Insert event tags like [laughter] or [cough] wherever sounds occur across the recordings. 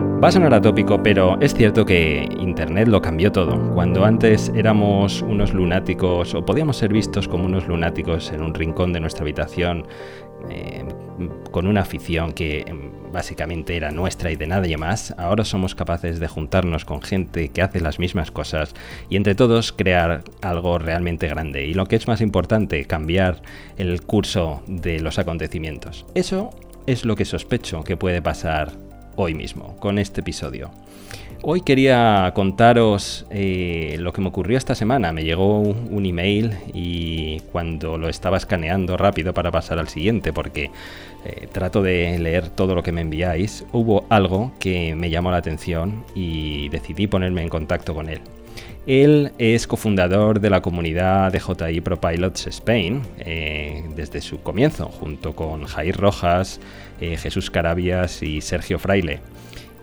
Va a sonar atópico, pero es cierto que Internet lo cambió todo. Cuando antes éramos unos lunáticos o podíamos ser vistos como unos lunáticos en un rincón de nuestra habitación eh, con una afición que em, básicamente era nuestra y de nadie más, ahora somos capaces de juntarnos con gente que hace las mismas cosas y entre todos crear algo realmente grande. Y lo que es más importante, cambiar el curso de los acontecimientos. Eso es lo que sospecho que puede pasar hoy mismo, con este episodio. Hoy quería contaros eh, lo que me ocurrió esta semana. Me llegó un email y cuando lo estaba escaneando rápido para pasar al siguiente, porque eh, trato de leer todo lo que me enviáis, hubo algo que me llamó la atención y decidí ponerme en contacto con él. Él es cofundador de la comunidad de JI Pro Pilots Spain eh, desde su comienzo, junto con Jair Rojas, Jesús Carabias y Sergio Fraile.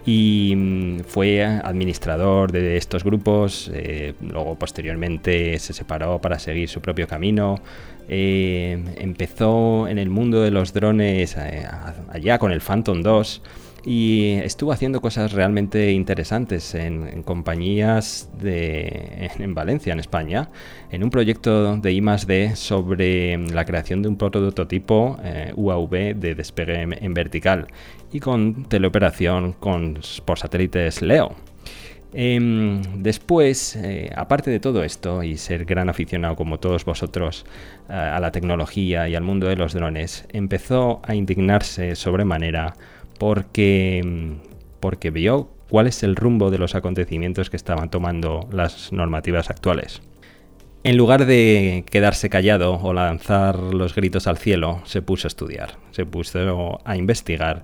Y mm, fue administrador de estos grupos, eh, luego posteriormente se separó para seguir su propio camino, eh, empezó en el mundo de los drones eh, allá con el Phantom 2 y estuvo haciendo cosas realmente interesantes en, compañías en Valencia, en España, en un proyecto de I+D sobre la creación de un prototipo UAV de despegue en vertical y con teleoperación con, por satélites LEO. Em, después, eh, aparte de todo esto y ser gran aficionado como todos vosotros eh, a la tecnología y al mundo de los drones, empezó a indignarse sobremanera porque, porque vio cuál es el rumbo de los acontecimientos que estaban tomando las normativas actuales. En lugar de quedarse callado o lanzar los gritos al cielo, se puso a estudiar, se puso a investigar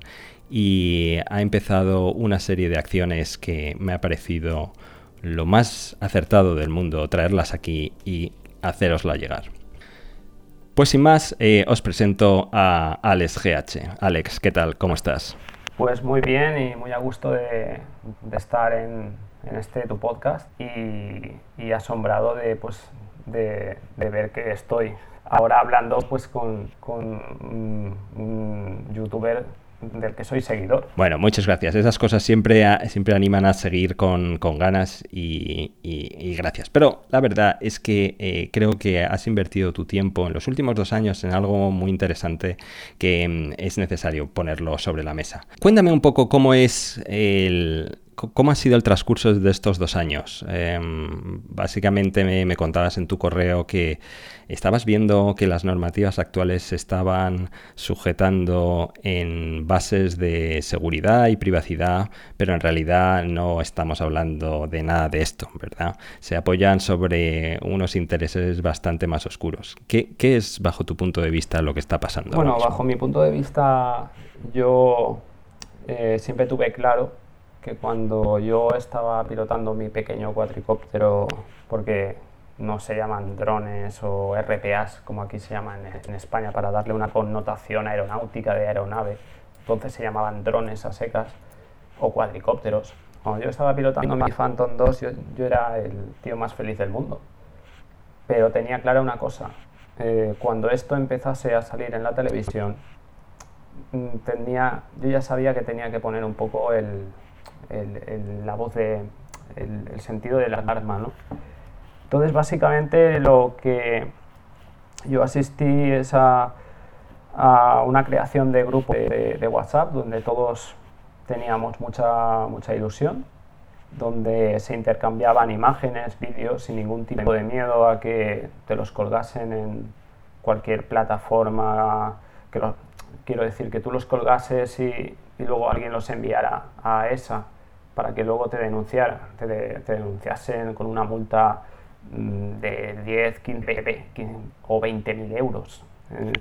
y ha empezado una serie de acciones que me ha parecido lo más acertado del mundo traerlas aquí y hacerosla llegar. Pues sin más, eh, os presento a Alex GH. Alex, ¿qué tal? ¿Cómo estás? Pues muy bien y muy a gusto de, estar en, este tu podcast y, asombrado de, pues, de, ver que estoy ahora hablando pues con, con un youtuber del que soy seguidor. Bueno, muchas gracias. Esas cosas siempre, siempre animan a seguir con, ganas y, gracias. Pero la verdad es que eh, creo que has invertido tu tiempo en los últimos dos años en algo muy interesante que mm, es necesario ponerlo sobre la mesa. Cuéntame un poco cómo es el, ¿Cómo ha sido el transcurso de estos dos años? Em, básicamente me, contabas en tu correo que estabas viendo que las normativas actuales se estaban sujetando en bases de seguridad y privacidad, pero en realidad no estamos hablando de nada de esto, ¿verdad? Se apoyan sobre unos intereses bastante más oscuros. ¿Qué, es, bajo tu punto de vista, lo que está pasando? Bueno, bajo mi punto de vista, yo eh, siempre tuve claro que cuando yo estaba pilotando mi pequeño cuatricóptero, porque no se llaman drones o RPAs, como aquí se llaman en, España, para darle una connotación aeronáutica de aeronave, entonces se llamaban drones a secas o cuadricópteros. Cuando yo estaba pilotando mi Phantom 2, yo, era el tío más feliz del mundo. Pero tenía clara una cosa, eh, cuando esto empezase a salir en la televisión, mm, tenía, yo ya sabía que tenía que poner un poco el, la voz de el, sentido de la alarma, ¿no? Entonces, básicamente lo que yo asistí es a, una creación de grupo de, WhatsApp donde todos teníamos mucha, mucha ilusión, donde se intercambiaban imágenes, vídeos sin ningún tipo de miedo a que te los colgasen en cualquier plataforma, que quiero decir que tú los colgases y, luego alguien los enviara a esa para que luego te denunciaran, te, denunciasen con una multa mm, de 10, 15, o 20 mil euros, eh,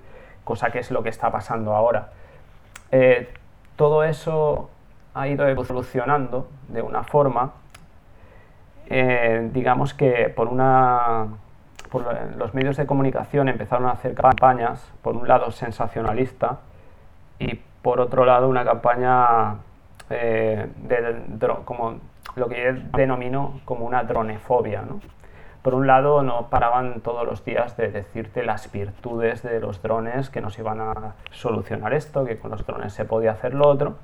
cosa que es lo que está pasando ahora. Eh, todo eso ha ido evolucionando de una forma, eh, digamos que por una los medios de comunicación empezaron a hacer campañas, por un lado sensacionalista y por otro lado una campaña eh, como lo que yo denomino como una dronefobia. ¿no? Por un lado, no paraban todos los días de decirte las virtudes de los drones, que nos iban a solucionar esto, que con los drones se podía hacer lo otro.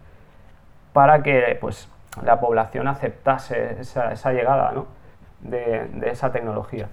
para que pues, la población aceptase esa, llegada de, de esa tecnología.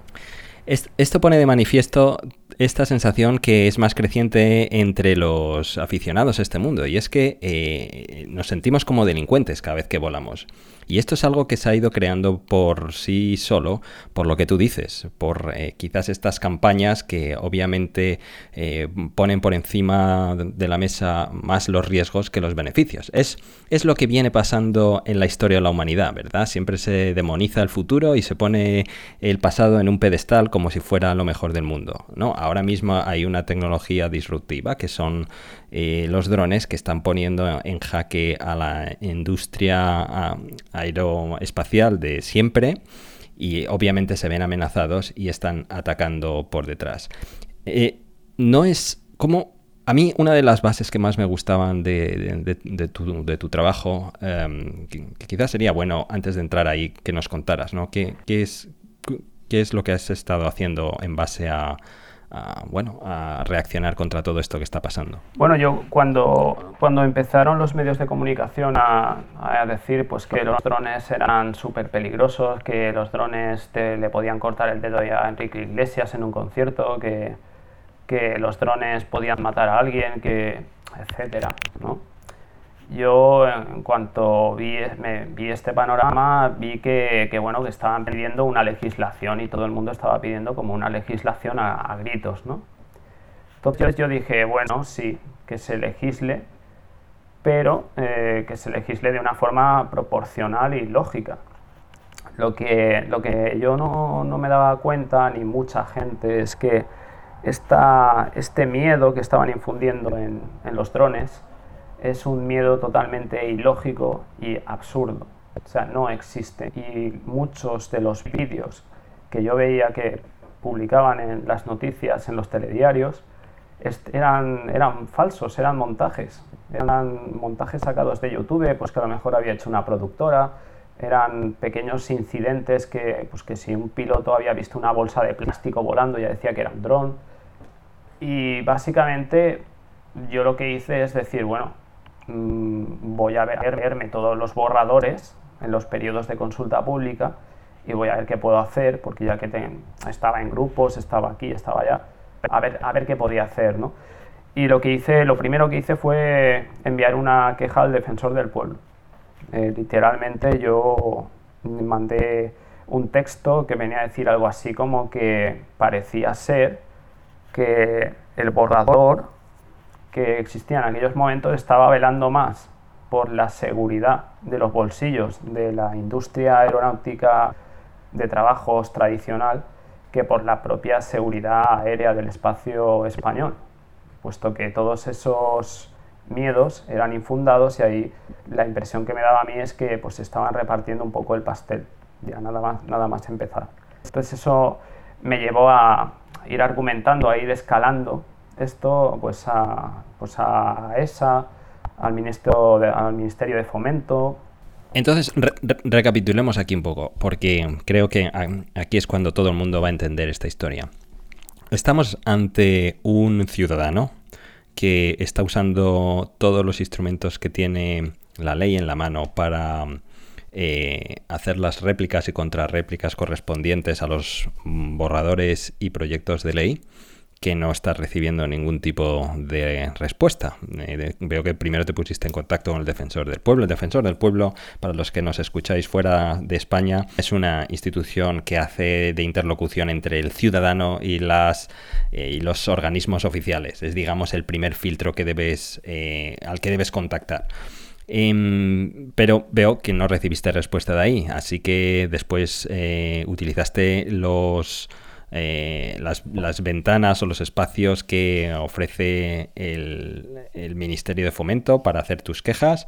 Esto pone de manifiesto esta sensación que es más creciente entre los aficionados a este mundo y es que eh, nos sentimos como delincuentes cada vez que volamos. Y esto es algo que se ha ido creando por sí solo, por lo que tú dices, por eh, quizás estas campañas que obviamente eh, ponen por encima de la mesa más los riesgos que los beneficios. Es, es lo que viene pasando en la historia de la humanidad, ¿verdad? Siempre se demoniza el futuro y se pone el pasado en un pedestal como si fuera lo mejor del mundo, ¿no? Ahora mismo hay una tecnología disruptiva que son eh, los drones que están poniendo en jaque a la industria aeroespacial de siempre y obviamente se ven amenazados y están atacando por detrás. Eh, no es como... A mí una de las bases que más me gustaban de, tu, trabajo, em, que, quizás sería bueno antes de entrar ahí que nos contaras, ¿no? ¿Qué, es, ¿Qué es lo que has estado haciendo en base a, bueno, a reaccionar contra todo esto que está pasando? Bueno, yo cuando, cuando empezaron los medios de comunicación a, decir pues, que los drones eran súper peligrosos, que los drones le podían cortar el dedo a Enrique Iglesias en un concierto, que, que los drones podían matar a alguien, que etcétera, ¿no? Yo en cuanto vi, vi este panorama vi que, bueno que estaban pidiendo una legislación y todo el mundo estaba pidiendo como una legislación a, gritos no entonces yo dije bueno sí que se legisle pero eh, que se legisle de una forma proporcional y lógica. Lo que, lo que yo no, no me daba cuenta ni mucha gente es que esta, este miedo que estaban infundiendo en, en los drones es un miedo totalmente ilógico y absurdo. O sea, no existe. Y muchos de los vídeos que yo veía que publicaban en las noticias, en los telediarios, eran, eran falsos, eran montajes. Eran montajes sacados de YouTube, pues que a lo mejor había hecho una productora. Eran pequeños incidentes que, pues que si un piloto había visto una bolsa de plástico volando ya decía que era un dron. Y básicamente yo lo que hice es decir, bueno, Mm, voy a ver, verme todos los borradores en los periodos de consulta pública y voy a ver qué puedo hacer, porque ya que estaba en grupos, estaba aquí, estaba allá, a ver, a ver qué podía hacer, ¿no? Y lo que hice, lo primero que hice fue enviar una queja al defensor del pueblo. Eh, literalmente yo mandé un texto que venía a decir algo así como que parecía ser que el borrador que existía en aquellos momentos estaba velando más por la seguridad de los bolsillos de la industria aeronáutica de trabajos tradicional que por la propia seguridad aérea del espacio español, puesto que todos esos miedos eran infundados y ahí la impresión que me daba a mí es que pues estaban repartiendo un poco el pastel, ya nada más, nada más empezar. Entonces eso me llevó a ir argumentando, a ir escalando esto pues a, pues a ESA, al Ministerio de, al Ministerio de Fomento. Entonces, recapitulemos aquí un poco, porque creo que aquí es cuando todo el mundo va a entender esta historia. Estamos ante un ciudadano que está usando todos los instrumentos que tiene la ley en la mano para eh, hacer las réplicas y contrarréplicas correspondientes a los borradores y proyectos de ley que no estás recibiendo ningún tipo de respuesta. Eh, veo que primero te pusiste en contacto con el Defensor del Pueblo. El Defensor del Pueblo, para los que nos escucháis fuera de España, es una institución que hace de interlocución entre el ciudadano y, las, eh, y los organismos oficiales. Es, digamos, el primer filtro que debes, eh, al que debes contactar. Em, pero veo que no recibiste respuesta de ahí, así que después utilizaste los eh, las, ventanas o los espacios que ofrece el, Ministerio de Fomento para hacer tus quejas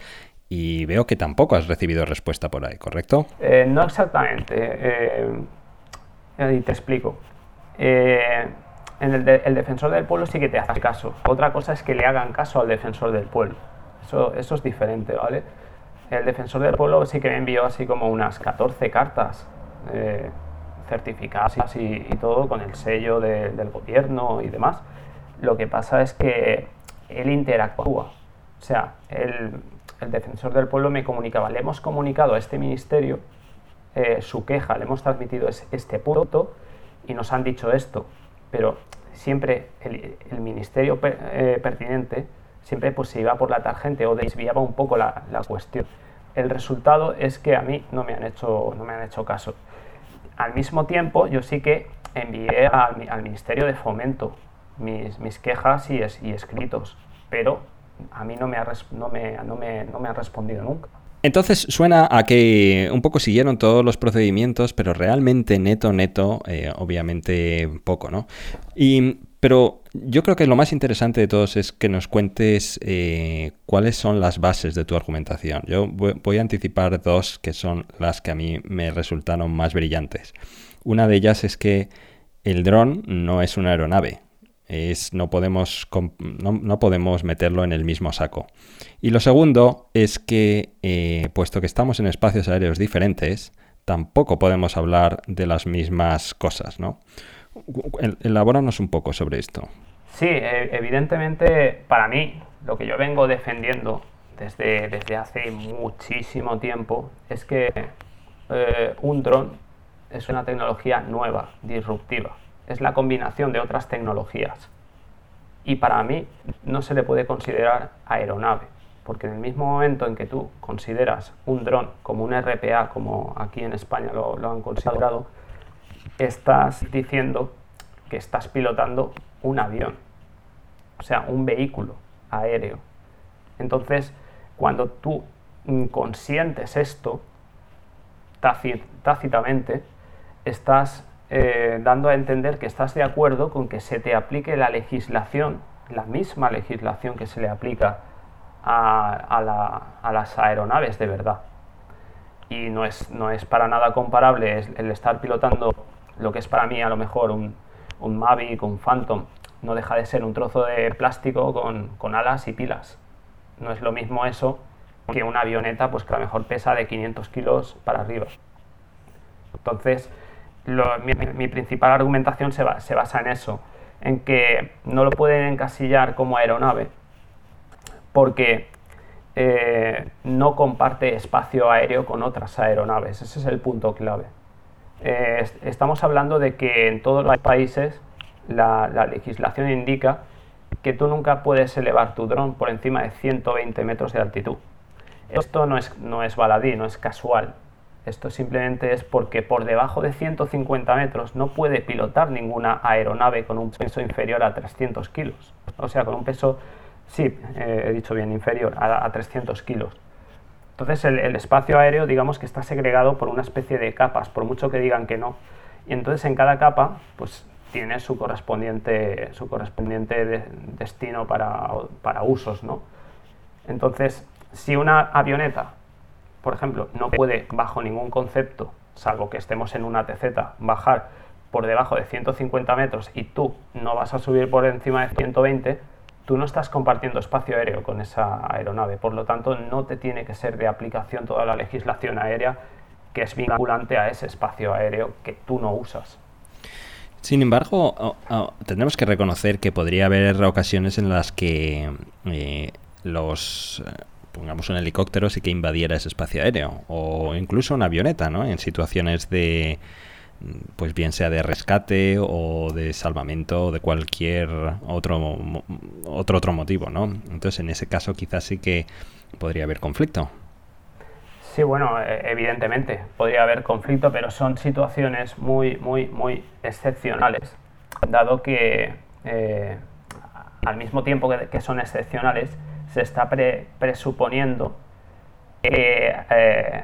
y veo que tampoco has recibido respuesta por ahí, ¿correcto? Eh, no exactamente. Eh, y te explico. En el, el, defensor del pueblo sí que te hace caso. Otra cosa es que le hagan caso al defensor del pueblo. Eso, eso es diferente, ¿vale? El defensor del pueblo sí que me envió así como unas 14 cartas certificadas y, todo con el sello del gobierno y demás. Lo que pasa es que él interactúa. O sea, él, el defensor del pueblo me comunicaba, le hemos comunicado a este ministerio eh, su queja, le hemos transmitido este punto y nos han dicho esto, pero siempre el, ministerio eh, pertinente siempre pues, se iba por la tangente o desviaba un poco la, cuestión. El resultado es que a mí no me han hecho, no me han hecho caso. Al mismo tiempo, yo sí que envié al, Ministerio de Fomento mis, quejas y, escritos, pero a mí no me, me han respondido nunca. Entonces suena a que un poco siguieron todos los procedimientos, pero realmente neto, neto, eh, obviamente poco, ¿no? Y, pero yo creo que lo más interesante de todos es que nos cuentes eh, cuáles son las bases de tu argumentación. Yo voy a anticipar dos que son las que a mí me resultaron más brillantes. Una de ellas es que el dron no es una aeronave, es, no, podemos, no, podemos meterlo en el mismo saco. Y lo segundo es que, eh, puesto que estamos en espacios aéreos diferentes, tampoco podemos hablar de las mismas cosas, ¿no? Elabóranos un poco sobre esto. Sí, e, evidentemente para mí lo que yo vengo defendiendo desde, desde hace muchísimo tiempo es que eh, un dron es una tecnología nueva, disruptiva es la combinación de otras tecnologías. Y para mí no se le puede considerar aeronave, porque en el mismo momento en que tú consideras un dron como un RPA, como aquí en España lo, han considerado, estás diciendo que estás pilotando un avión, o sea, un vehículo aéreo. Entonces, cuando tú consientes esto, tácitamente, estás eh, dando a entender que estás de acuerdo con que se te aplique la legislación, la misma legislación que se le aplica a, las aeronaves de verdad. Y no es, no es para nada comparable el estar pilotando lo que es para mí a lo mejor un, un Mavic, un Phantom, no deja de ser un trozo de plástico con, con, alas y pilas. No es lo mismo eso que una avioneta pues que a lo mejor pesa de 500 kilos para arriba. Entonces, mi, principal argumentación se, basa en eso, en que no lo pueden encasillar como aeronave porque eh, no comparte espacio aéreo con otras aeronaves. Ese es el punto clave. Eh, estamos hablando de que en todos los países la, legislación indica que tú nunca puedes elevar tu dron por encima de 120 metros de altitud. Esto no es, no es baladí, no es casual. Esto simplemente es porque por debajo de 150 metros no puede pilotar ninguna aeronave con un peso inferior a 300 kilos. O sea, con un peso, sí, eh, he dicho bien, inferior a, 300 kilos. Entonces el, espacio aéreo, digamos que está segregado por una especie de capas, por mucho que digan que no. Y entonces en cada capa, pues tiene su correspondiente, su correspondiente destino para, para usos, ¿no? Entonces, si una avioneta por ejemplo, no puede bajo ningún concepto, salvo que estemos en una TZ, bajar por debajo de 150 metros y tú no vas a subir por encima de 120, tú no estás compartiendo espacio aéreo con esa aeronave. Por lo tanto, no te tiene que ser de aplicación toda la legislación aérea que es vinculante a ese espacio aéreo que tú no usas. Sin embargo, tendremos que reconocer que podría haber ocasiones en las que eh, los pongamos un helicóptero sí que invadiera ese espacio aéreo o incluso una avioneta, ¿no? En situaciones de pues bien sea de rescate o de salvamento o de cualquier otro otro otro motivo, ¿no? Entonces, en ese caso quizás sí que podría haber conflicto. Sí, bueno, e, evidentemente podría haber conflicto, pero son situaciones muy, muy, muy excepcionales, dado que eh, al mismo tiempo que son excepcionales, se está presuponiendo que eh,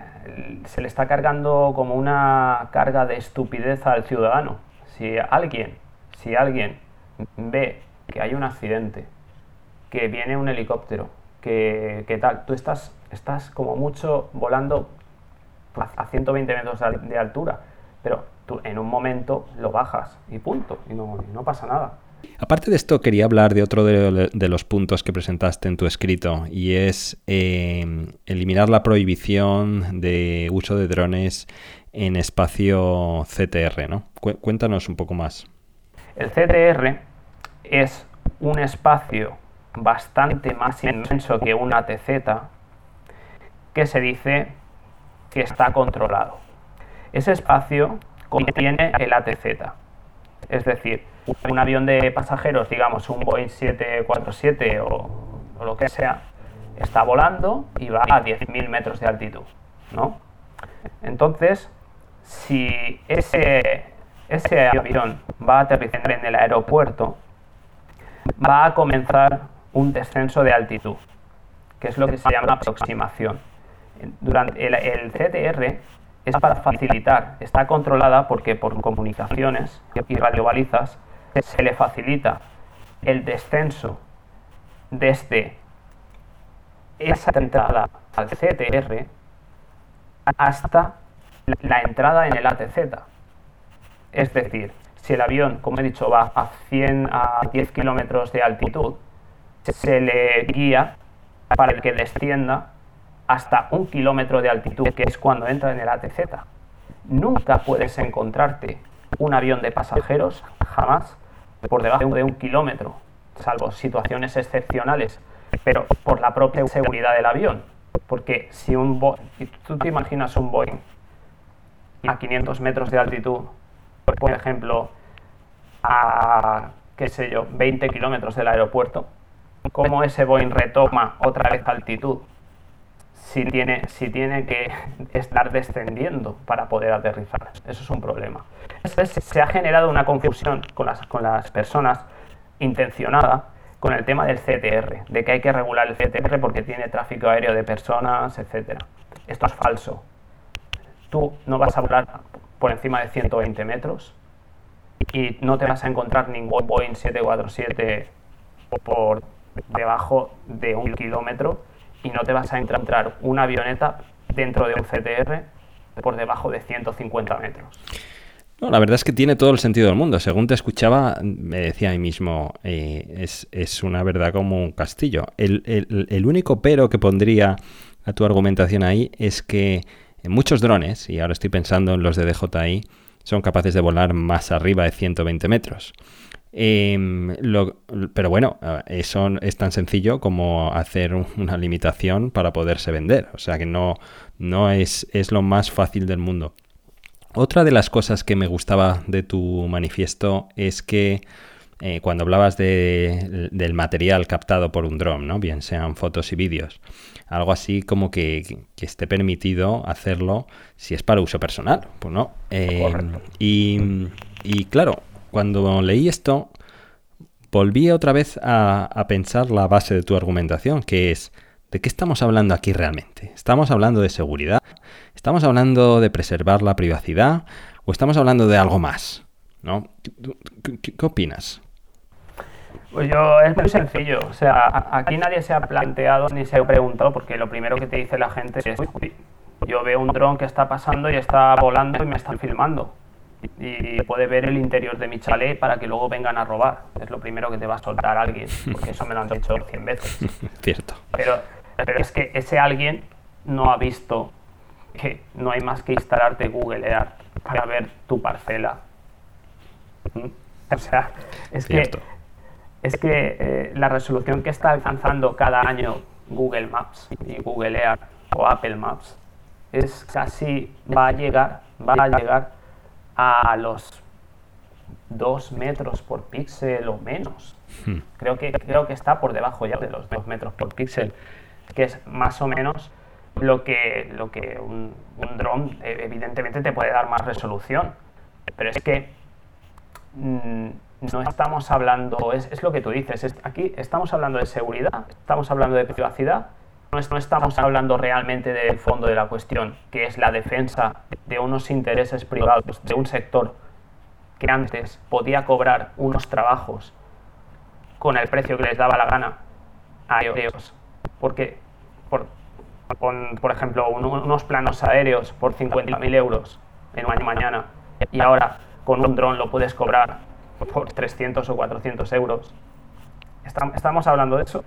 se le está cargando como una carga de estupidez al ciudadano. Si alguien, si alguien ve que hay un accidente, que viene un helicóptero, que, tal, tú estás, estás como mucho volando a 120 metros de altura, pero tú en un momento lo bajas y punto, y no, y no pasa nada. Aparte de esto, quería hablar de otro de, los puntos que presentaste en tu escrito y es em, eliminar la prohibición de uso de drones en espacio CTR. ¿no? Cuéntanos un poco más. El CTR es un espacio bastante más inmenso que una TZ que se dice que está controlado. Ese espacio contiene el ATZ, es decir, un avión de pasajeros, digamos un Boeing 747 o, lo que sea, está volando y va a 10.000 metros de altitud, ¿no? Entonces, si ese, ese avión va a aterrizar en el aeropuerto, va a comenzar un descenso de altitud, que es lo que se llama aproximación. Durante el, el CTR es para facilitar, está controlada porque por comunicaciones y radiobalizas se le facilita el descenso desde esa entrada al CTR hasta la entrada en el ATZ. Es decir, si el avión, como he dicho, va a 100 a 10 kilómetros de altitud, se le guía para que descienda hasta un kilómetro de altitud, que es cuando entra en el ATZ. Nunca puedes encontrarte un avión de pasajeros, jamás, por debajo de un kilómetro, salvo situaciones excepcionales, pero por la propia seguridad del avión. Porque si un tú te imaginas un Boeing a 500 metros de altitud, por ejemplo, a, qué sé yo, 20 kilómetros del aeropuerto, ¿cómo ese Boeing retoma otra vez altitud si tiene, si tiene que [laughs] estar descendiendo para poder aterrizar? Eso es un problema. se ha generado una confusión con las, con las personas intencionada con el tema del CTR, de que hay que regular el CTR porque tiene tráfico aéreo de personas, etc. Esto es falso. Tú no vas a volar por encima de 120 metros y no te vas a encontrar ningún Boeing 747 por debajo de un kilómetro y no te vas a encontrar una avioneta dentro de un CTR por debajo de 150 metros. No, la verdad es que tiene todo el sentido del mundo. Según te escuchaba, me decía a mí mismo, eh, es, una verdad como un castillo. El, único pero que pondría a tu argumentación ahí es que muchos drones, y ahora estoy pensando en los de DJI, son capaces de volar más arriba de 120 metros. Em, pero bueno, eso es tan sencillo como hacer una limitación para poderse vender. O sea que no, no es, es lo más fácil del mundo. Otra de las cosas que me gustaba de tu manifiesto es que eh, cuando hablabas del material captado por un dron, ¿no? bien sean fotos y vídeos, algo así como que, esté permitido hacerlo si es para uso personal. Pues no. Eh, y, claro, cuando leí esto, volví otra vez a, a pensar la base de tu argumentación, que es, ¿de qué estamos hablando aquí realmente? ¿Estamos hablando de seguridad? ¿Estamos hablando de preservar la privacidad o estamos hablando de algo más? ¿No? ¿Qué, opinas? Pues yo, es muy sencillo. O sea, aquí nadie se ha planteado ni se ha preguntado, porque lo primero que te dice la gente es: yo veo un dron que está pasando y está volando y me están filmando. Y puede ver el interior de mi chalet para que luego vengan a robar. Es lo primero que te va a soltar alguien, porque eso me lo han dicho 100 veces. [laughs] Cierto. Pero, pero es que ese alguien no ha visto que no hay más que instalarte Google Earth para ver tu parcela. ¿Mm? O sea, es que, es que eh, la resolución que está alcanzando cada año Google Maps y Google Earth o Apple Maps es casi, va a llegar, va a llegar a los 2 metros por píxel o menos. Hmm. Creo, que, creo que está por debajo ya de los 2 metros por píxel, que es más o menos lo que, lo que un, un dron eh, evidentemente te puede dar más resolución. Pero es que mm, no estamos hablando, es, es, lo que tú dices, aquí estamos hablando de seguridad, estamos hablando de privacidad, no, no estamos hablando realmente del fondo de la cuestión, que es la defensa de unos intereses privados, de un sector que antes podía cobrar unos trabajos con el precio que les daba la gana a ellos, porque por, por ejemplo, unos planos aéreos por 50.000 euros en un año mañana y ahora con un dron lo puedes cobrar por [laughs] 300 o 400 euros. Estamos hablando de eso.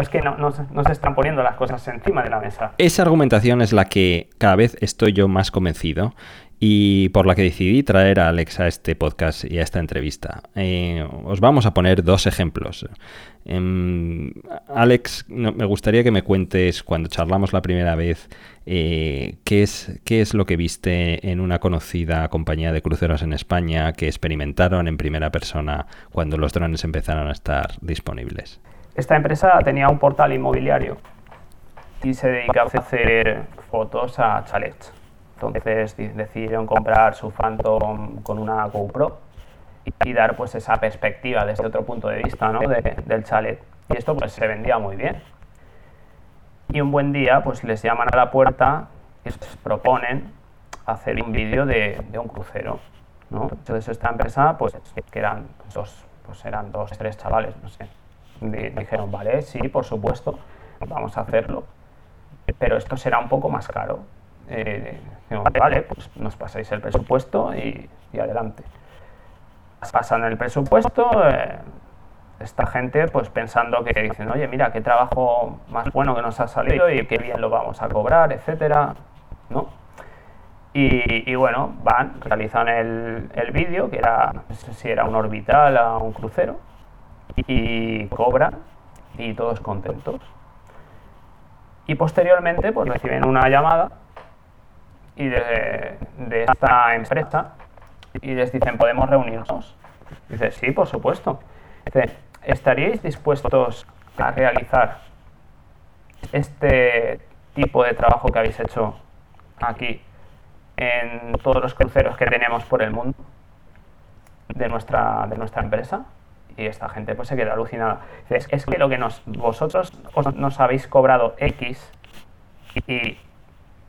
Es que no, se están poniendo las cosas encima de la mesa. Esa argumentación es la que cada vez estoy yo más convencido y por la que decidí traer a Alex a este podcast y a esta entrevista. Eh, os vamos a poner dos ejemplos. Em, Alex, me gustaría que me cuentes cuando charlamos la primera vez eh, qué, es, qué es lo que viste en una conocida compañía de cruceros en España que experimentaron en primera persona cuando los drones empezaron a estar disponibles. Esta empresa tenía un portal inmobiliario y se dedicaba a hacer fotos a chalets entonces decidieron comprar su Phantom con una GoPro y dar pues esa perspectiva desde otro punto de vista ¿no? del chalet. Y esto pues se vendía muy bien. Y un buen día pues les llaman a la puerta y les proponen hacer un vídeo de, un crucero. ¿no? Entonces esta empresa pues que eran dos, pues eran dos, tres chavales, no sé. Dijeron, vale, sí, por supuesto, vamos a hacerlo. Pero esto será un poco más caro. Eh, vale, pues nos pasáis el presupuesto y, adelante. Pasan el presupuesto, eh, esta gente pues pensando que dicen, oye, mira, qué trabajo más bueno que nos ha salido y qué bien lo vamos a cobrar, etcétera, ¿no? Y, bueno, van, realizan el, el vídeo, que era, no sé si era un orbital o un crucero, y cobran y todos contentos. Y posteriormente pues reciben una llamada y de, esta empresa y les dicen, ¿podemos reunirnos? Dice, sí, por supuesto. Dice, ¿estaríais dispuestos a realizar este tipo de trabajo que habéis hecho aquí en todos los cruceros que tenemos por el mundo de nuestra, de nuestra empresa? Y esta gente pues se queda alucinada. Es que lo que nos, vosotros nos habéis cobrado X y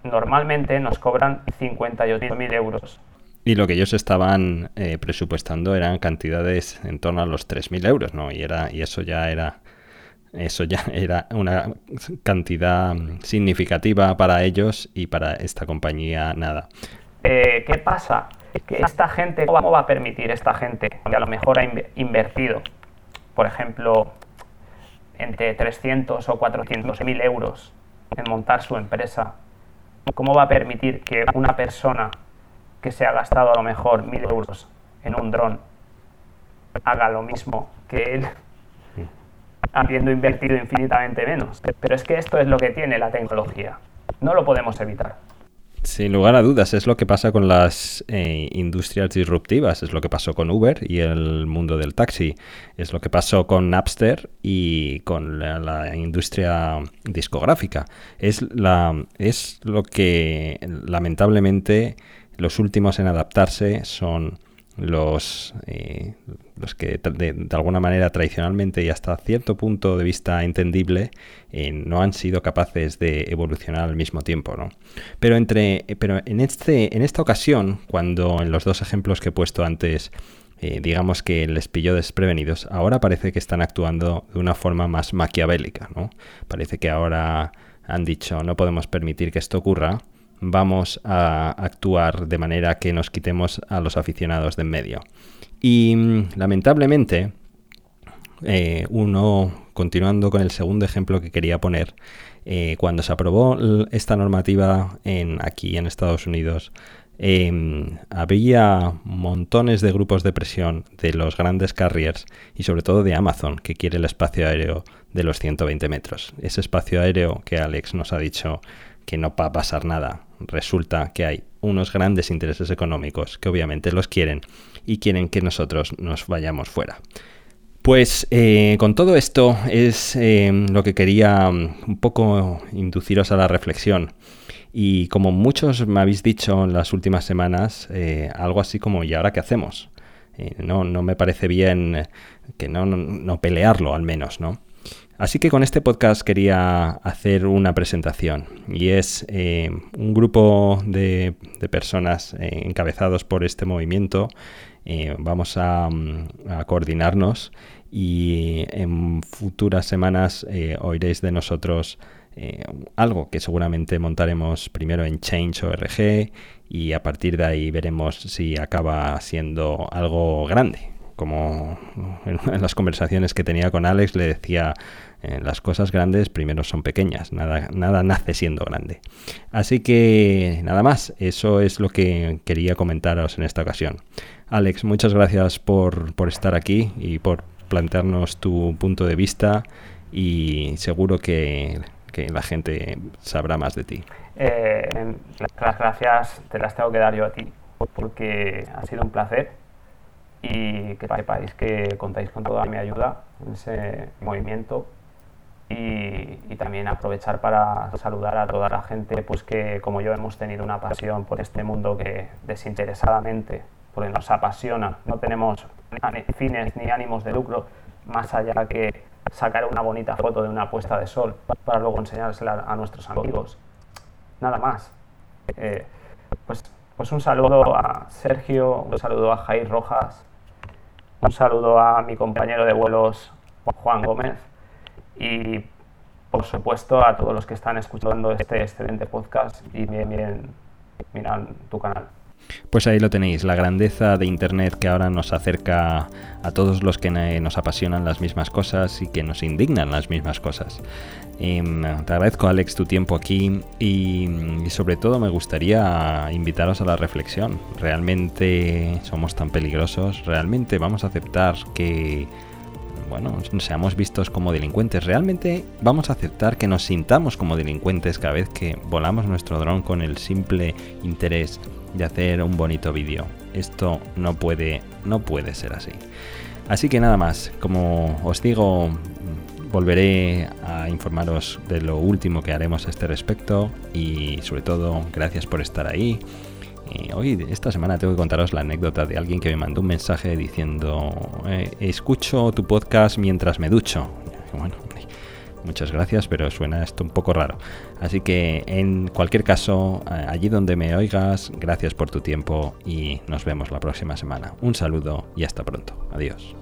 normalmente nos cobran 58.000 euros. Y lo que ellos estaban eh, presupuestando eran cantidades en torno a los 3.000 euros, ¿no? Y, era, y eso ya era eso ya [laughs] era una cantidad significativa para ellos y para esta compañía nada. Eh, ¿Qué pasa? Esta gente, ¿cómo va a permitir esta gente que a lo mejor ha invertido, por ejemplo, entre 300 o 400 mil euros en montar su empresa ¿Cómo va a permitir que una persona que se ha gastado a lo mejor mil euros en un dron haga lo mismo que él, habiendo invertido infinitamente menos? Pero es que esto es lo que tiene la tecnología. No lo podemos evitar. Sin lugar a dudas, es lo que pasa con las eh, industrias disruptivas, es lo que pasó con Uber y el mundo del taxi, es lo que pasó con Napster y con la, industria discográfica. Es, la, es lo que lamentablemente los últimos en adaptarse son los, eh, los que de, alguna manera tradicionalmente y hasta cierto punto de vista entendible eh, no han sido capaces de evolucionar al mismo tiempo. ¿no? Pero, entre, pero en, este, en esta ocasión, cuando en los dos ejemplos que he puesto antes eh, digamos que les pilló desprevenidos, ahora parece que están actuando de una forma más maquiavélica. ¿no? Parece que ahora han dicho no podemos permitir que esto ocurra vamos a actuar de manera que nos quitemos a los aficionados de en medio. Y mm, lamentablemente, eh, uno, continuando con el segundo ejemplo que quería poner, eh, cuando se aprobó esta normativa aquí en Estados Unidos, em, había montones de grupos de presión de los grandes carriers y sobre todo de Amazon, que quiere el espacio aéreo de los 120 metros. Ese espacio aéreo que Alex nos ha dicho que no va a pasar nada. Resulta que hay unos grandes intereses económicos que obviamente los quieren y quieren que nosotros nos vayamos fuera. Pues eh, con todo esto es eh, lo que quería mm, un poco induciros a la reflexión. Y como muchos me habéis dicho en las últimas semanas, eh, algo así como ¿y ahora qué hacemos? no, no me parece bien que no, no pelearlo al menos, ¿no? Así que con este podcast quería hacer una presentación y es eh, un grupo de, personas eh, encabezados por este movimiento. Eh, vamos a, a, coordinarnos y en futuras semanas oiréis de nosotros algo que seguramente montaremos primero en Change.org y a partir de ahí veremos si acaba siendo algo grande como en [laughs] las conversaciones que tenía con Alex le decía, eh, las cosas grandes primero son pequeñas, nada, nada nace siendo grande. Así que nada más, eso es lo que quería comentaros en esta ocasión. Alex, muchas gracias por, por estar aquí y por plantearnos tu punto de vista y seguro que, que la gente sabrá más de ti. Eh, las gracias te las tengo que dar yo a ti, porque ha sido un placer y que sepáis que contáis con toda mi ayuda en ese movimiento. Y, y, también aprovechar para saludar a toda la gente pues que como yo hemos tenido una pasión por este mundo que desinteresadamente porque nos apasiona. No tenemos fines ni ánimos de lucro más allá que sacar una bonita foto de una puesta de sol para luego enseñársela a nuestros amigos. Nada más. Eh, pues, pues un saludo a Sergio un saludo a Jair Rojas un saludo a mi compañero de vuelos Juan Gómez y por supuesto a todos los que están escuchando este excelente podcast y bien miran tu canal. Pues ahí lo tenéis, la grandeza de Internet que ahora nos acerca a todos los que nos apasionan las mismas cosas y que nos indignan las mismas cosas. Em, te agradezco Alex tu tiempo aquí y, y, sobre todo me gustaría invitaros a la reflexión. ¿Realmente somos tan peligrosos? ¿Realmente vamos a aceptar que bueno, seamos vistos como delincuentes. Realmente vamos a aceptar que nos sintamos como delincuentes cada vez que volamos nuestro dron con el simple interés de hacer un bonito vídeo. Esto no puede, no puede ser así. Así que nada más, como os digo, volveré a informaros de lo último que haremos a este respecto y sobre todo gracias por estar ahí hoy, esta semana, tengo que contaros la anécdota de alguien que me mandó un mensaje diciendo: eh, Escucho tu podcast mientras me ducho. Bueno, muchas gracias, pero suena esto un poco raro. Así que, en cualquier caso, allí donde me oigas, gracias por tu tiempo y nos vemos la próxima semana. Un saludo y hasta pronto. Adiós.